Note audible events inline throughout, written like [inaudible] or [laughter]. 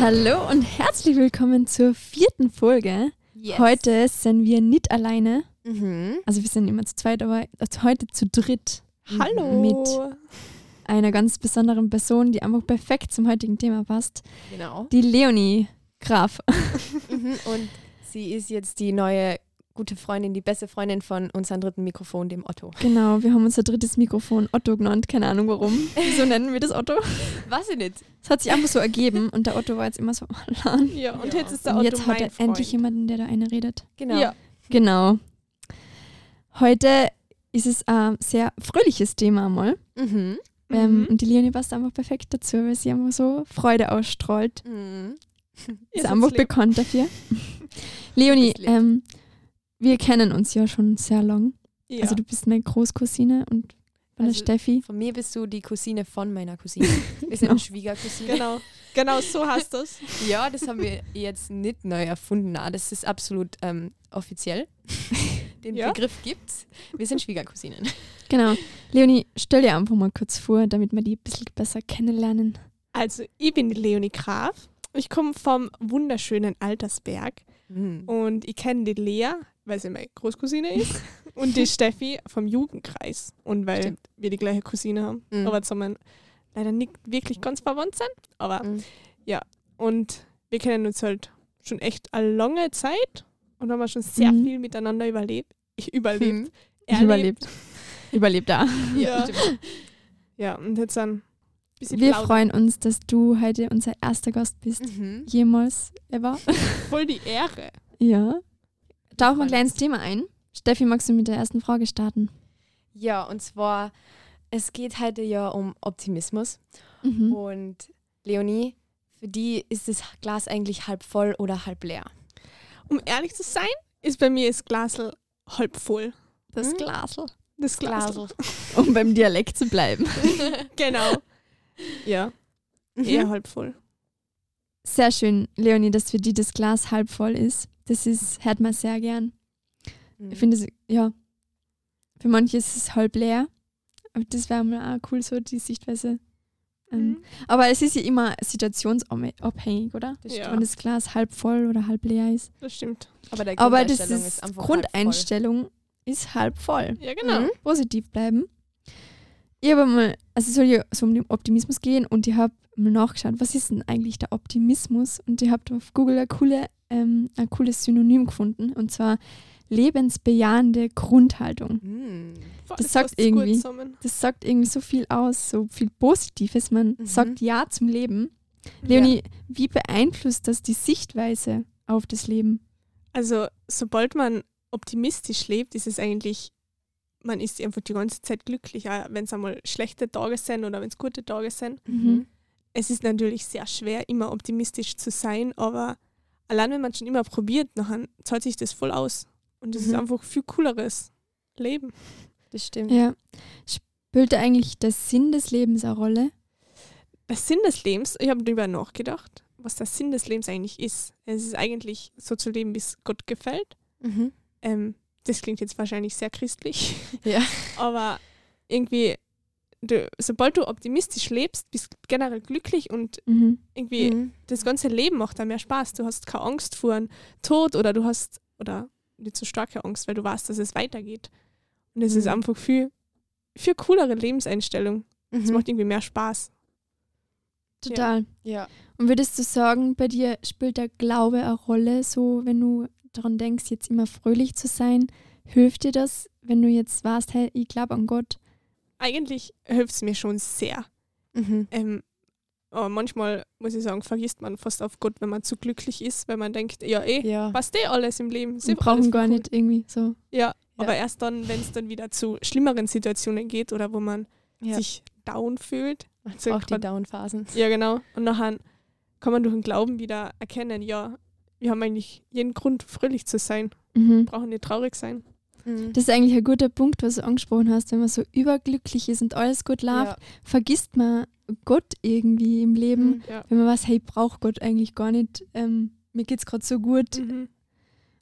Hallo und herzlich willkommen zur vierten Folge. Yes. Heute sind wir nicht alleine. Mhm. Also wir sind immer zu zweit, aber heute zu dritt. Hallo. Mit einer ganz besonderen Person, die einfach perfekt zum heutigen Thema passt. Genau. Die Leonie Graf. [laughs] Mhm. Und sie ist jetzt die neue gute Freundin, die beste Freundin von unserem dritten Mikrofon, dem Otto. Genau, wir haben unser drittes Mikrofon Otto genannt. Keine Ahnung warum. [laughs] Wieso nennen wir das Otto? Was ich nicht? Es hat sich einfach so ergeben und der Otto war jetzt immer so allein. Ja, und Ja. jetzt ist der Und Otto jetzt hat er Freund. endlich jemanden, der da eine redet. Genau. Ja. Genau. Heute ist es ein sehr fröhliches Thema einmal. Mhm. Ähm, Mhm. und die Leonie passt einfach perfekt dazu, weil sie einfach so Freude ausstrahlt. Mhm. [laughs] Ist Ihr einfach bekannt dafür. [laughs] Leonie, ähm, wir kennen uns ja schon sehr lang. Ja. Also du bist meine Großcousine und von Also- Steffi. Von mir bist du die Cousine von meiner Cousine. [laughs] Wir sind Genau. Schwiegercousine. genau. genau so hast du es. Ja, das haben wir jetzt nicht neu erfunden. ah, Das ist absolut ähm, offiziell. [laughs] Den Ja. Begriff gibt's. Wir sind Schwiegercousinen. Genau. Leonie, stell dir einfach mal kurz vor, damit wir die ein bisschen besser kennenlernen. Also, ich bin die Leonie Graf. Ich komme vom wunderschönen Altersberg Mhm. und ich kenne die Lea, weil sie meine Großcousine ist, [laughs] und die Steffi vom Jugendkreis. Und weil Stimmt. wir die gleiche Cousine haben. Mhm. Aber zusammen leider nicht wirklich ganz verwandt sind. Aber Mhm. Und wir kennen uns halt schon echt eine lange Zeit und haben schon sehr Mhm. viel miteinander überlebt. Ich überlebt. Mhm. Überlebt. Überlebt da. Ja. [laughs] Ja, und jetzt dann ein bisschen Wir plaudern. freuen uns, dass du heute unser erster Gast bist. Mhm. Jemals, ever. voll die Ehre. [laughs] Ja. Tauchen wir gleich ins. Thema ein. Steffi, magst du mit der ersten Frage starten? Ja, und zwar, es geht heute ja um Optimismus. Mhm. Und Leonie, für die ist das Glas eigentlich halb voll oder halb leer. Um ehrlich zu sein, ist bei mir das Glasl halb voll. Das Mhm. Glasl. Das Glasl. [laughs] Um beim Dialekt zu bleiben. [laughs] Genau. Ja, eher halb voll. Sehr schön, Leonie, dass für die das Glas halb voll ist. Das ist, hört man sehr gern. Mhm. Ich finde es, ja, für manche ist es halb leer. Aber das wäre mal auch cool, so die Sichtweise. Ähm, Mhm. Aber es ist ja immer situationsabhängig, oder? Das Ja. Wenn das Glas halb voll oder halb leer ist. Das stimmt. Aber, der Aber das Grundeinstellung ist, einfach halb Grundeinstellung ist halb voll. Ja, genau. Mhm. Positiv bleiben. Ich habe mal, also es soll ja so um den Optimismus gehen und ich habe mal nachgeschaut, was ist denn eigentlich der Optimismus? Und ich habe auf Google ein, coole, ähm, ein cooles Synonym gefunden und zwar lebensbejahende Grundhaltung. Voll, Das sagt irgendwie. Das sagt irgendwie so viel aus, so viel Positives. Man Mhm. sagt Ja zum Leben. Leonie, wie beeinflusst das die Sichtweise auf das Leben? Also, sobald man optimistisch lebt, ist es eigentlich, man ist einfach die ganze Zeit glücklich, wenn es einmal schlechte Tage sind oder wenn es gute Tage sind. Mhm. Es ist natürlich sehr schwer, immer optimistisch zu sein, aber allein wenn man schon immer probiert, dann zahlt sich das voll aus. Und es ist Mhm. einfach viel cooleres Leben. Das stimmt. Ja. Spielt da eigentlich der Sinn des Lebens eine Rolle? Der Sinn des Lebens, ich habe darüber nachgedacht, was der Sinn des Lebens eigentlich ist. Es ist eigentlich so zu leben, wie es Gott gefällt. Mhm. Ähm, das klingt jetzt wahrscheinlich sehr christlich. Ja. [laughs] Aber irgendwie, du, sobald du optimistisch lebst, bist du generell glücklich und Mhm. irgendwie Mhm. das ganze Leben macht da mehr Spaß. Du hast keine Angst vor einem Tod oder du hast, oder nicht so starke Angst, weil du weißt, dass es weitergeht. Und es ist Mhm. einfach viel, viel coolere Lebenseinstellung. Es Mhm. macht irgendwie mehr Spaß. Total. Ja. Und würdest du sagen, bei dir spielt der Glaube eine Rolle, so wenn du daran denkst, jetzt immer fröhlich zu sein? Hilft dir das, wenn du jetzt weißt, hey, ich glaube an Gott? Eigentlich hilft es mir schon sehr. Mhm. Ähm, aber manchmal, muss ich sagen, vergisst man fast auf Gott, wenn man zu glücklich ist, weil man denkt, ja eh, Ja. passt eh alles im Leben. Wir brauchen gar cool. nicht irgendwie so. Ja, aber erst dann, wenn es dann wieder zu schlimmeren Situationen geht oder wo man ja. sich down fühlt. auch die Down-Phasen. Ja, genau. Und nachher kann man durch den Glauben wieder erkennen, ja, wir haben eigentlich jeden Grund, fröhlich zu sein. Mhm. Brauchen nicht traurig sein. Mhm. Das ist eigentlich ein guter Punkt, was du angesprochen hast. Wenn man so überglücklich ist und alles gut läuft, vergisst man Gott irgendwie im Leben. Mhm. Ja. Wenn man weiß, hey, ich brauche Gott eigentlich gar nicht. Ähm, mir geht es gerade so gut. Mhm.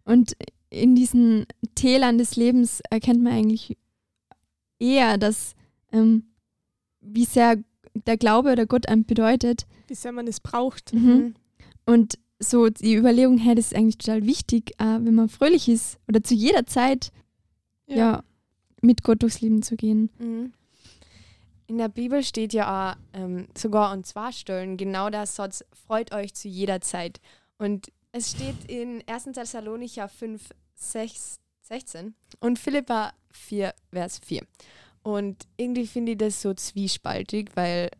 Und in diesen Tälern des Lebens erkennt man eigentlich eher, dass ähm, wie sehr der Glaube oder Gott einem bedeutet. Wie sehr man es braucht. Mhm. Und so die Überlegung, hey, das ist eigentlich total wichtig, äh, wenn man fröhlich ist oder zu jeder Zeit ja. mit Gott durchs Leben zu gehen. Mhm. In der Bibel steht ja auch ähm, sogar an zwei Stellen genau der Satz, freut euch zu jeder Zeit. Und es steht in 1. Thessalonicher 5, 6, 16 und Philippa 4, Vers 4. Und irgendwie finde ich das so zwiespaltig, weil,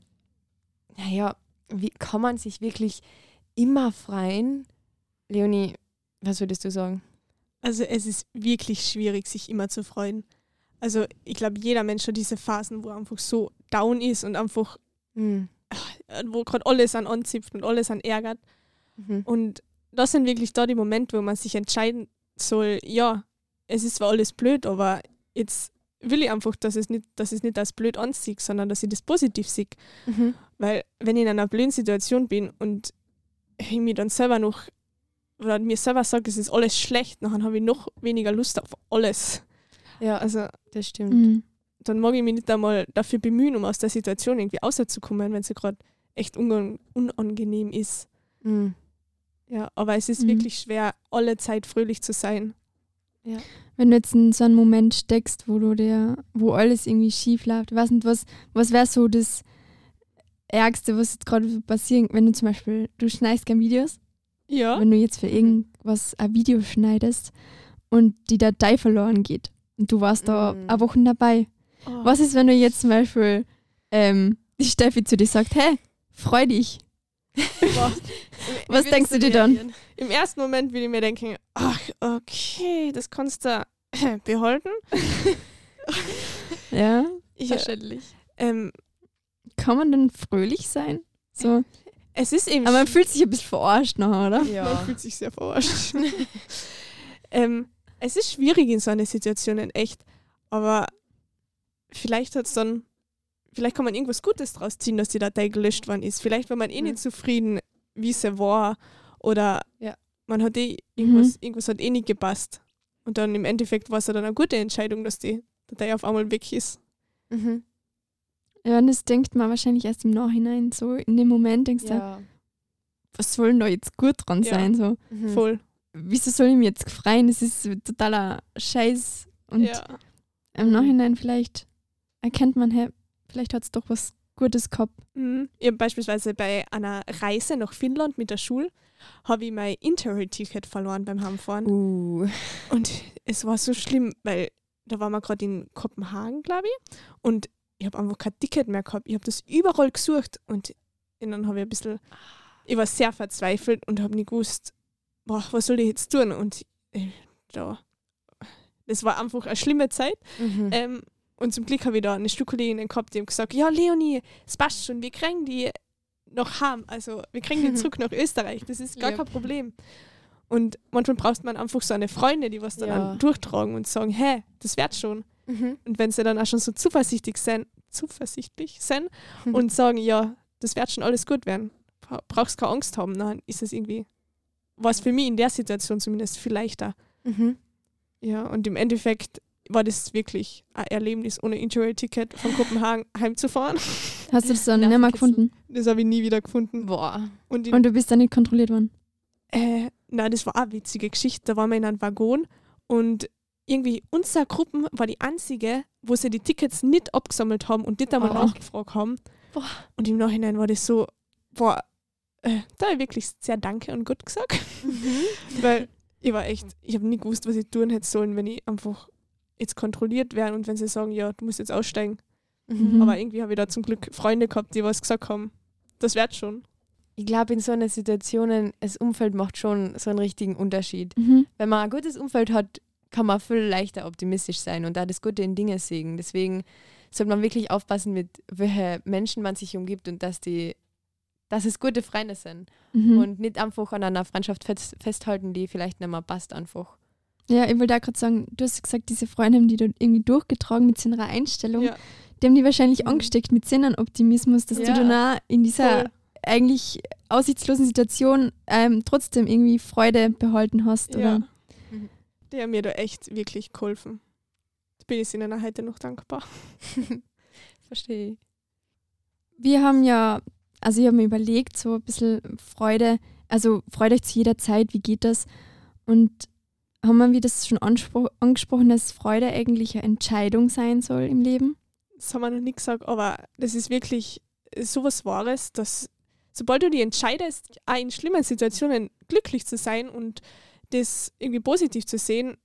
naja, wie kann man sich wirklich immer freuen? Leonie, was würdest du sagen? Also es ist wirklich schwierig, sich immer zu freuen. Also ich glaube, jeder Mensch hat diese Phasen, wo er einfach so down ist und einfach, Mhm. wo gerade alles an anzipft und alles an ärgert. Mhm. Und das sind wirklich da die Momente, wo man sich entscheiden soll, ja, es ist zwar alles blöd, aber jetzt will ich einfach, dass es nicht, dass es nicht als blöd ansieht, sondern dass ich das positiv sehe. Mhm. Weil wenn ich in einer blöden Situation bin und ich mir dann selber noch oder mir selber sage, es ist alles schlecht, dann habe ich noch weniger Lust auf alles. Ja, Also das stimmt. Mhm. dann mag ich mich nicht einmal dafür bemühen, um aus der Situation irgendwie rauszukommen, wenn sie gerade echt unang unangenehm ist. Mhm. Ja, aber es ist Mhm. wirklich schwer, alle Zeit fröhlich zu sein. Wenn du jetzt in so einen Moment steckst, wo du dir, wo alles irgendwie schief läuft, weiß nicht, was, was wäre so das Ärgste, was jetzt gerade passieren, wenn du zum Beispiel, du schneidest gerne Videos, Ja. wenn du jetzt für irgendwas ein Video schneidest und die Datei verloren geht und du warst da Mhm. eine Woche dabei. Oh. Was ist, wenn du jetzt zum Beispiel ähm, die Steffi zu dir sagt, hey, freu dich. Boah. [laughs] Was denkst du dir dann? Im ersten Moment will ich mir denken, ach, okay, das kannst du [laughs] behalten. Ja. [laughs] Ich, Verständlich. ähm, Kann man denn fröhlich sein? So. Es ist eben Aber man fühlt sich ein bisschen verarscht nachher, oder? Man Ja. fühlt sich sehr verarscht. [laughs] ähm, es ist schwierig in so einer Situation echt, aber vielleicht hat es dann, vielleicht kann man irgendwas Gutes draus ziehen, dass die Datei gelöscht worden ist. Vielleicht war man eh Mhm. nicht zufrieden, wie sie war, oder Ja. man hat eh irgendwas, irgendwas hat eh nicht gepasst. Und dann im Endeffekt war es ja dann eine gute Entscheidung, dass die Datei auf einmal weg ist. Mhm. Ja, und das denkt man wahrscheinlich erst im Nachhinein. So in dem Moment denkst du, Ja. was soll denn da jetzt gut dran Ja. sein? So, Mhm. Voll. wieso soll ich mich jetzt freuen? Das ist totaler Scheiß. Und ja. im Nachhinein vielleicht erkennt man, hey, vielleicht hat es doch was Gutes gehabt. Mhm. Ich beispielsweise bei einer Reise nach Finnland mit der Schule habe ich mein Interrail-Ticket verloren beim Heimfahren. Uh. Und es war so schlimm, weil da waren wir gerade in Kopenhagen, glaube ich. Und ich habe einfach kein Ticket mehr gehabt. Ich habe das überall gesucht und dann habe ich ein bisschen, ich war sehr verzweifelt und habe nicht gewusst, boah, was soll ich jetzt tun? Und äh, da, das war einfach eine schlimme Zeit. Mhm. Ähm, und zum Glück habe ich da eine Stuhlkollegin gehabt, die haben gesagt, ja Leonie, es passt schon, wir kriegen die noch heim, also wir kriegen die [laughs] zurück nach Österreich, das ist gar Ja. kein Problem. Und manchmal braucht man einfach so eine Freundin, die was dann Ja. an- durchtragen und sagen, hä, das wird schon. Mhm. Und wenn sie dann auch schon so zuversichtlich sind, zuversichtlich sind Mhm. und sagen, ja, das wird schon alles gut werden, bra- brauchst keine Angst haben, dann ist es irgendwie, war es für mich in der Situation zumindest viel leichter. Mhm. Ja, und im Endeffekt war das wirklich ein Erlebnis, ohne Interrail-Ticket von Kopenhagen heimzufahren. [laughs] Hast du das dann nicht mehr gefunden? Das habe ich nie wieder gefunden. Boah. Und, Und du bist dann nicht kontrolliert worden? äh, na, das war auch eine witzige Geschichte. Da waren wir in einem Waggon und irgendwie unsere Gruppen war die einzige, wo sie die Tickets nicht abgesammelt haben und nicht einmal Oh. nachgefragt haben. Boah. Und im Nachhinein war das so, boah, äh, da habe ich wirklich sehr Danke und gut gesagt. Mhm. [laughs] Weil ich war echt, ich habe nie gewusst, was ich tun hätte sollen, wenn ich einfach jetzt kontrolliert wäre und wenn sie sagen, ja, du musst jetzt aussteigen. Mhm. Aber irgendwie habe ich da zum Glück Freunde gehabt, die was gesagt haben, das wird schon. Ich glaube, in so einer Situation, das Umfeld macht schon so einen richtigen Unterschied. Mhm. Wenn man ein gutes Umfeld hat, kann man viel leichter optimistisch sein und da das Gute in Dinge sehen. Deswegen sollte man wirklich aufpassen, mit welchen Menschen man sich umgibt und dass die, dass es gute Freunde sind Mhm. und nicht einfach an einer Freundschaft fest, festhalten, die vielleicht nicht mehr passt einfach. Ja, ich wollte auch gerade sagen, du hast gesagt, diese Freunde haben die da irgendwie durchgetragen mit so einer Einstellung. Ja. Die haben die wahrscheinlich Mhm. angesteckt mit so einem Optimismus, dass Ja. du dann auch in dieser Voll. eigentlich aussichtslosen Situation ähm, trotzdem irgendwie Freude behalten hast. Ja. Oder? Die haben mir da echt wirklich geholfen. Da bin ich ihnen auch heute noch dankbar. [laughs] Verstehe. Wir haben ja, also ich habe mir überlegt, so ein bisschen Freude also freut euch zu jeder Zeit, wie geht das? Und haben wir, wie das schon angesprochen, dass Freude eigentlich eine Entscheidung sein soll im Leben? Das haben wir noch nie gesagt, aber das ist wirklich sowas Wahres, dass sobald du dich entscheidest, auch in schlimmen Situationen glücklich zu sein und das irgendwie positiv zu sehen,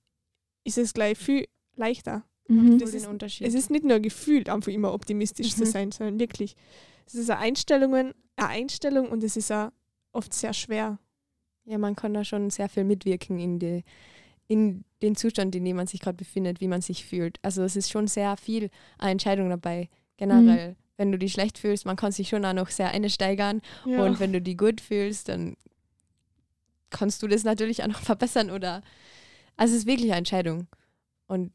ist es gleich viel leichter. Mhm. Das ist- Unterschied. Es ist nicht nur gefühlt, einfach immer optimistisch zu Mhm. sein, sondern wirklich. Es ist eine Einstellung, eine Einstellung und es ist auch oft sehr schwer. Ja, man kann da schon sehr viel mitwirken in, die, in den Zustand, in dem man sich gerade befindet, wie man sich fühlt. Also es ist schon sehr viel eine Entscheidung dabei, generell. Wenn du dich schlecht fühlst, man kann sich schon auch noch sehr einsteigern. Und wenn du dich gut fühlst, dann kannst du das natürlich auch noch [laughs] verbessern oder also es ist wirklich eine Entscheidung. Und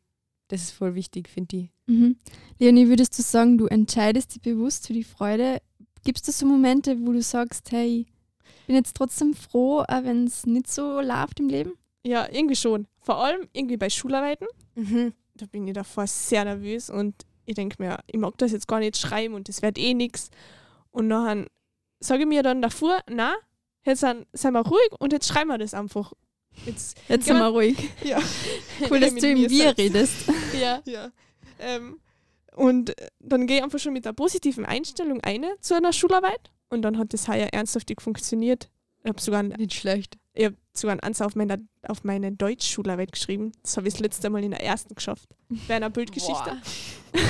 das ist voll wichtig, finde ich. Mhm. Leonie, würdest du sagen, du entscheidest dich bewusst für die Freude? Gibt es so Momente, wo du sagst, hey, ich bin jetzt trotzdem froh, auch wenn es nicht so läuft im Leben? ja, irgendwie schon. Vor allem irgendwie bei Schularbeiten. Mhm. Da bin ich davor sehr nervös und ich denke mir, ich mag das jetzt gar nicht schreiben und das wird eh nichts. Und dann sage ich mir dann davor, na, jetzt sind, sind wir ruhig und jetzt schreiben wir das einfach. Jetzt, Jetzt sind wir ruhig. [laughs] ja. Cool, dass du im mir Wir redest. [laughs] Ja. Ja. Ähm, und dann gehe ich einfach schon mit der positiven Einstellung eine zu einer Schularbeit und dann hat das heuer ernsthaftig funktioniert. Ich habe sogar, einen- Nicht schlecht. ich hab sogar einen Ansatz auf meine, auf meine Deutschschularbeit geschrieben. Das habe ich das letzte Mal in der ersten geschafft. Bei einer Bildgeschichte. [laughs]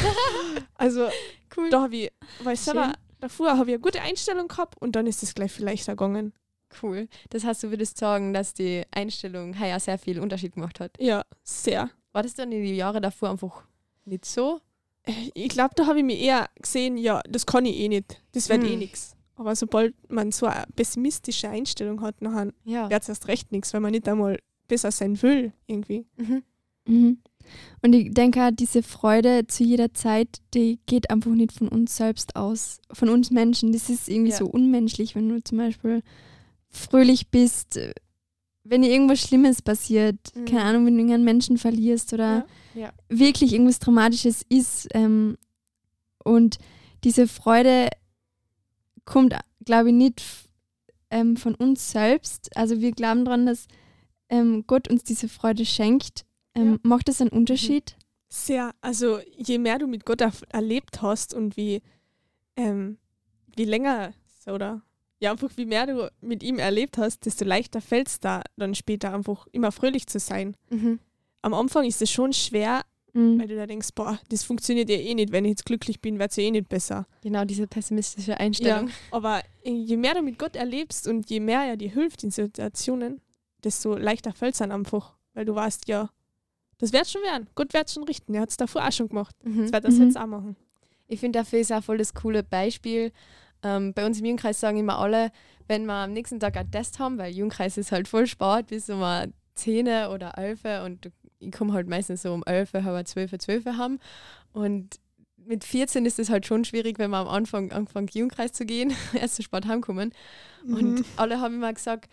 Also Cool. da habe ich, weil ich selber. Davor habe ich eine gute Einstellung gehabt und dann ist es gleich viel leichter gegangen. Cool. Das heißt, du würdest sagen, dass die Einstellung ja sehr viel Unterschied gemacht hat. Ja, sehr. War das dann in den Jahren davor einfach nicht so? Ich glaube, da habe ich mir eher gesehen, ja, das kann ich eh nicht. Das wird Hm. eh nichts. Aber sobald man so eine pessimistische Einstellung hat, nachher Ja. wird es erst recht nichts, weil man nicht einmal besser sein will, irgendwie. Mhm. Mhm. Und ich denke auch, diese Freude zu jeder Zeit, die geht einfach nicht von uns selbst aus, von uns Menschen. Das ist irgendwie Ja. so unmenschlich, wenn du zum Beispiel fröhlich bist, äh, wenn dir irgendwas Schlimmes passiert, Mhm. keine Ahnung, wenn du einen Menschen verlierst oder Ja. Ja. wirklich irgendwas Dramatisches ist. Ähm, und diese Freude kommt, glaube ich, nicht ähm, von uns selbst. Also wir glauben daran, dass ähm, Gott uns diese Freude schenkt. Ähm, Ja. Macht das einen Unterschied? Sehr. Also je mehr du mit Gott erlebt hast und wie, ähm, wie länger oder ja, einfach wie mehr du mit ihm erlebt hast, desto leichter fällt es da dann später einfach immer fröhlich zu sein. Mhm. Am Anfang ist es schon schwer, Mhm. weil du da denkst, boah, das funktioniert ja eh nicht, wenn ich jetzt glücklich bin, wird es ja eh nicht besser. Genau, diese pessimistische Einstellung. Aber je mehr du mit Gott erlebst und je mehr er dir hilft in Situationen, desto leichter fällt es dann einfach. Weil du weißt, ja, das wird schon werden. Gott wird schon richten. Er hat es davor auch schon gemacht. Mhm. Jetzt wird er es Mhm. jetzt auch machen. Ich finde, dafür ist auch voll das coole Beispiel. Ähm, bei uns im Jugendkreis sagen immer alle, wenn wir am nächsten Tag einen Test haben, weil Jugendkreis ist halt voll Sport, bis um 10 oder 11 und ich komme halt meistens so um 11, halb 12, 12 haben. Und mit 14 ist es halt schon schwierig, wenn wir am Anfang anfangen, Jugendkreis zu gehen, [laughs] erst zu Sport heimkommen. Und Mhm. alle haben immer gesagt,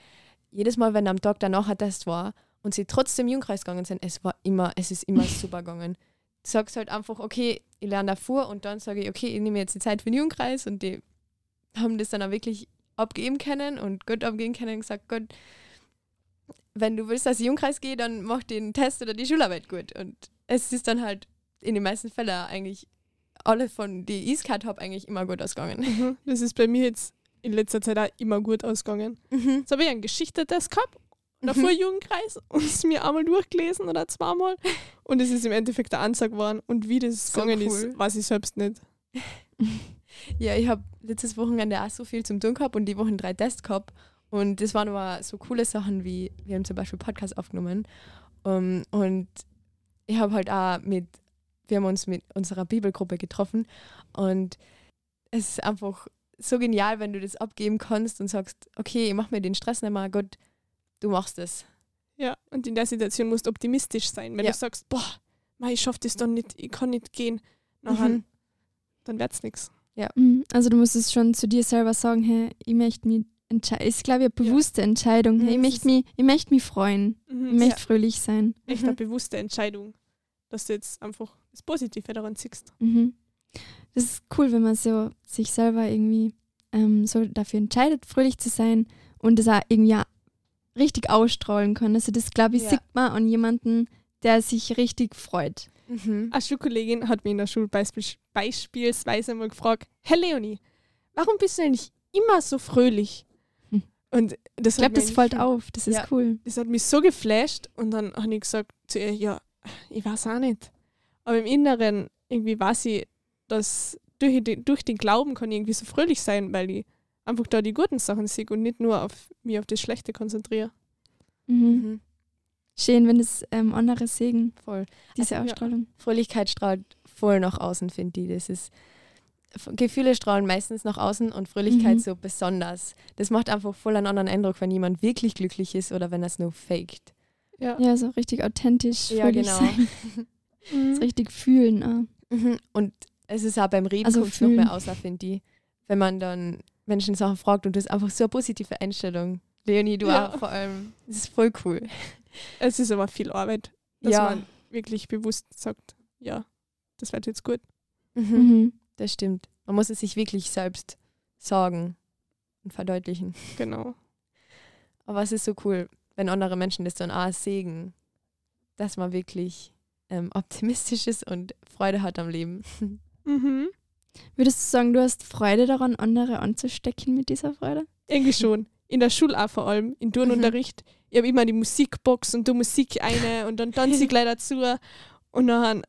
jedes Mal, wenn am Tag danach ein Test war und sie trotzdem Jugendkreis gegangen sind, es war immer, es ist immer [laughs] super gegangen. Du sagst halt einfach, okay, ich lerne davor und dann sage ich, okay, ich nehme jetzt die Zeit für den Jugendkreis und die haben das dann auch wirklich abgeben können und Gott abgeben können und gesagt, Gott, wenn du willst, dass ich Jugendkreis gehe, dann mach den Test oder die Schularbeit gut. Und es ist dann halt in den meisten Fällen eigentlich alle von die ich gehabt habe, eigentlich immer gut ausgegangen. Mhm. Das ist bei mir jetzt in letzter Zeit auch immer gut ausgegangen. Mhm. Jetzt habe ich einen Geschichte-Test gehabt und davor Jugendkreis und es mir einmal durchgelesen oder zweimal und es ist im Endeffekt der Ansage geworden und wie das So gegangen cool. ist, weiß ich selbst nicht. [laughs] Ja, ich habe letztes Wochenende auch so viel zum tun gehabt und die Wochen drei Tests gehabt. Und das waren aber so coole Sachen wie, wir haben zum Beispiel Podcast aufgenommen. Um, und ich habe halt auch mit, wir haben uns mit unserer Bibelgruppe getroffen. Und es ist einfach so genial, wenn du das abgeben kannst und sagst, okay, ich mach mir den Stress nicht mehr, Gott, du machst es. Ja, und in der Situation musst du optimistisch sein. Wenn Ja. du sagst, boah, mei, ich schaffe das dann nicht, ich kann nicht gehen, nachher, Mhm. dann wird es nichts. Mhm. Also du musst es schon zu dir selber sagen, hey, ich möchte mich entscheiden. Ist, glaube ich, eine Ja. bewusste Entscheidung. Hey, ich Mhm, möchte mich, ich möchte mich freuen. Ich Mhm. möchte fröhlich sein. Echt Mhm. eine bewusste Entscheidung, dass du jetzt einfach das Positive daran siehst. Mhm. Das ist cool, wenn man so sich selber irgendwie ähm, so dafür entscheidet, fröhlich zu sein und das auch irgendwie auch richtig ausstrahlen kann. Also das, glaube ich, Ja. sieht man an jemanden, der sich richtig freut. Mhm. Eine Schulkollegin hat mich in der Schule beispiels beispielsweise mal gefragt, Herr Leonie, warum bist du eigentlich immer so fröhlich? Hm. Und das Ich glaube, hat, das fällt auf. Das ist Ja. cool. das hat mich so geflasht und dann habe ich gesagt zu ihr, ja, ich weiß auch nicht. Aber im Inneren irgendwie weiß ich, dass durch den, durch den Glauben kann ich irgendwie so fröhlich sein, weil ich einfach da die guten Sachen sehe und nicht nur auf mich auf das Schlechte konzentriere. Mhm. Mhm. Schön, wenn das ähm, andere sehen, Voll. diese Also, ja. Ausstrahlung. Fröhlichkeit strahlt voll nach außen, finde ich. Das ist Gefühle strahlen meistens nach außen und Fröhlichkeit Mhm. so besonders. Das macht einfach voll einen anderen Eindruck, wenn jemand wirklich glücklich ist oder wenn er es nur faked. Ja. Ja, so richtig authentisch, Ja, fröhlich genau. sein. [laughs] Mhm. Das richtig fühlen. Auch. Mhm. Und es ist auch beim Reden Also noch mehr außer, finde ich. Wenn man dann Menschen Sachen fragt und du hast einfach so eine positive Einstellung. Leonie, du Ja. auch vor allem. Das ist voll cool. Es ist aber viel Arbeit, dass Ja. man wirklich bewusst sagt, ja, das wird jetzt gut. Mhm. Mhm. Das stimmt. Man muss es sich wirklich selbst sagen und verdeutlichen. Genau. Aber es ist so cool, wenn andere Menschen das dann auch sehen, dass man wirklich ähm, optimistisch ist und Freude hat am Leben. Mhm. Würdest du sagen, du hast Freude daran, andere anzustecken mit dieser Freude? Irgendwie schon. In der Schule auch vor allem, im Turnunterricht. Ich habe immer die Musikbox und du Musik eine und dann tanze ich gleich dazu. Und dann,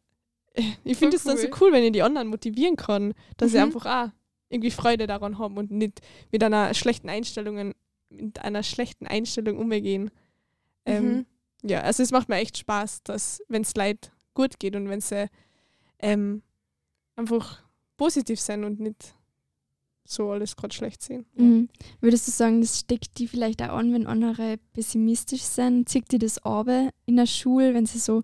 äh, ich finde es Voll dann so cool. cool, wenn ich die anderen motivieren kann, dass sie Mhm. einfach auch irgendwie Freude daran haben und nicht mit einer schlechten Einstellung, mit einer schlechten Einstellung umgehen. Ähm, Mhm. Ja, also es macht mir echt Spaß, dass wenn es Leid gut geht und wenn sie ähm, einfach positiv sind und nicht so alles gerade schlecht sehen. Mhm. Würdest du sagen, das steckt die vielleicht auch an, wenn andere pessimistisch sind? Zieht die das ab in der Schule, wenn sie so,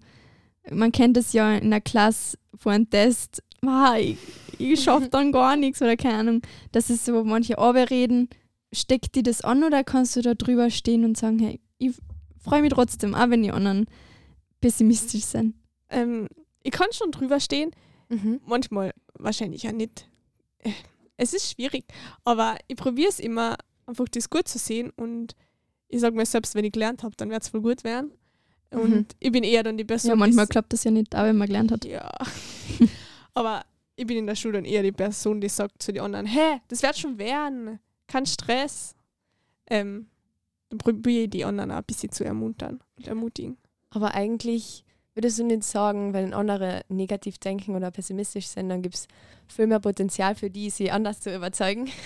man kennt das ja in der Klasse vor einem Test, ah, ich, ich [laughs] schaffe dann gar nichts oder keine Ahnung, dass es so manche reden, steckt die das an oder kannst du da drüber stehen und sagen, hey, ich freue mich trotzdem, auch wenn die anderen pessimistisch sind? Ähm, ich kann schon drüber stehen, Mhm. manchmal wahrscheinlich auch nicht. Es ist schwierig, aber ich probiere es immer, einfach das gut zu sehen und ich sage mir selbst, wenn ich gelernt habe, dann wird es wohl gut werden. Und Mhm. ich bin eher dann die Person, Ja, manchmal die klappt das ja nicht, auch wenn man gelernt hat. Ja. [laughs] Aber ich bin in der Schule dann eher die Person, die sagt zu den anderen, hä, das wird schon werden, kein Stress. Ähm, dann probiere ich die anderen auch ein bisschen zu ermuntern und ermutigen. Aber eigentlich würdest du nicht sagen, wenn andere negativ denken oder pessimistisch sind, dann gibt es viel mehr Potenzial für die, sie anders zu überzeugen. [laughs]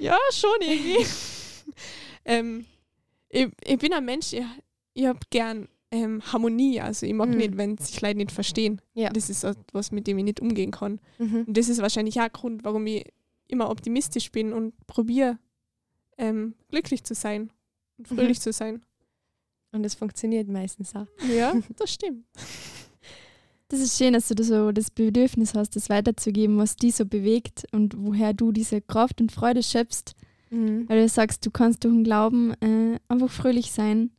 Ja, schon irgendwie. [laughs] ähm, ich, ich bin ein Mensch, ich, ich habe gern ähm, Harmonie. Also ich mag Mhm. nicht, wenn sich Leute nicht verstehen. Ja. Das ist etwas, mit dem ich nicht umgehen kann. Mhm. Und das ist wahrscheinlich auch ein Grund, warum ich immer optimistisch bin und probiere, ähm, glücklich zu sein und Mhm. fröhlich zu sein. Und das funktioniert meistens auch. Ja, [laughs] das stimmt. Das ist schön, dass du so das Bedürfnis hast, das weiterzugeben, was die so bewegt und woher du diese Kraft und Freude schöpfst, Mhm. weil du sagst, du kannst durch den Glauben äh, einfach fröhlich sein,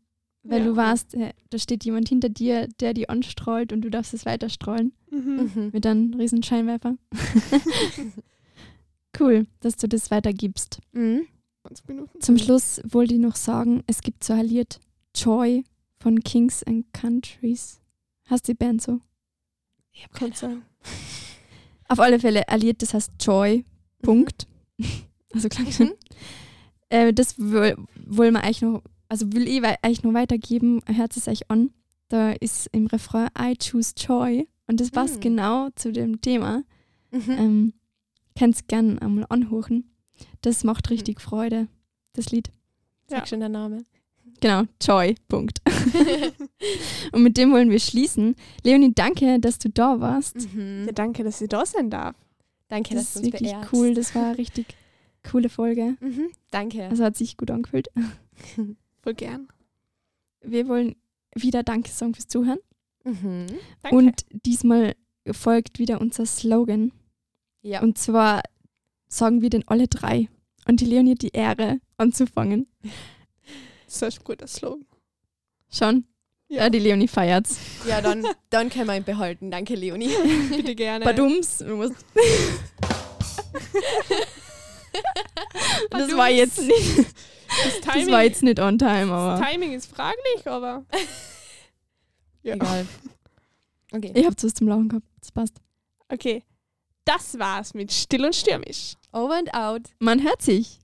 weil Ja. du weißt, äh, da steht jemand hinter dir, der die anstrahlt und du darfst es weiterstrahlen Mhm. Mhm. mit einem riesen Scheinwerfer. [laughs] cool, dass du das weitergibst. Mhm. 20 Minuten. Zum Schluss wollte ich noch sagen, es gibt so Lied Joy von Kings and Countries. Hast du die Band so? Ich hab keine sein. [laughs] Auf alle Fälle Lied, das heißt Joy. Punkt. [laughs] Also klar. Mhm. Äh, das woll- wollen wir eigentlich noch, also will ich eigentlich noch weitergeben. Hört es euch an. Da ist im Refrain I choose joy und das passt Mhm. genau zu dem Thema. Mhm. Ähm, Kannst gern einmal anhören. Das macht Mhm. richtig Freude, das Lied. Sag Ja. schon der Name. Genau, Joy. Punkt. [laughs] und mit dem wollen wir schließen. Leonie, danke, dass du da warst. Mhm. Ja, danke, dass ich da sein darf. Danke, Das dass du ist uns wirklich beehrst. cool. Das war eine richtig coole Folge. Mhm. Danke. Also hat sich gut angefühlt. [laughs] Voll gern. Wir wollen wieder Danke sagen fürs Zuhören. Mhm. Danke. Und diesmal folgt wieder unser Slogan. Ja. Und zwar sagen wir den alle drei. Und die Leonie hat die Ehre, anzufangen. [laughs] das ist ein guter Slogan. Schon? Ja, Ja, die Leonie feiert's. ja, dann, dann können wir ihn behalten. Danke, Leonie. [laughs] bitte gerne. Badums. Das war jetzt nicht. Das Das Timing, war jetzt nicht on time, das aber Timing ist fraglich, aber. [laughs] Ja. Egal. Okay. ich habe was zum Lachen gehabt. Das passt. Okay. Das war's mit Still und Stürmisch. Over and out. Man hört sich.